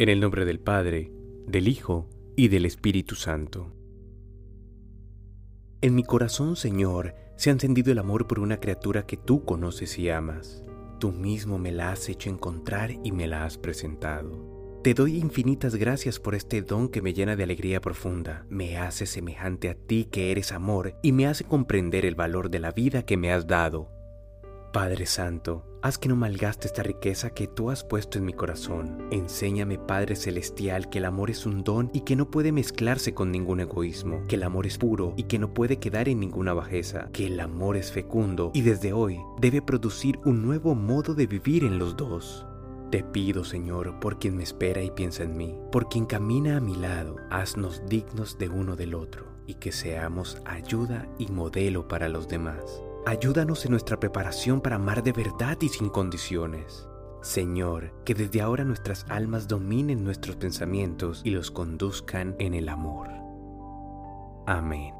En el nombre del Padre, del Hijo y del Espíritu Santo. En mi corazón, Señor, se ha encendido el amor por una criatura que tú conoces y amas. Tú mismo me la has hecho encontrar y me la has presentado. Te doy infinitas gracias por este don que me llena de alegría profunda, me hace semejante a ti que eres amor y me hace comprender el valor de la vida que me has dado. Padre Santo, haz que no malgaste esta riqueza que tú has puesto en mi corazón. Enséñame, Padre Celestial, que el amor es un don y que no puede mezclarse con ningún egoísmo, que el amor es puro y que no puede quedar en ninguna bajeza, que el amor es fecundo y desde hoy debe producir un nuevo modo de vivir en los dos. Te pido, Señor, por quien me espera y piensa en mí, por quien camina a mi lado, haznos dignos de uno del otro y que seamos ayuda y modelo para los demás. Ayúdanos en nuestra preparación para amar de verdad y sin condiciones. Señor, que desde ahora nuestras almas dominen nuestros pensamientos y los conduzcan en el amor. Amén.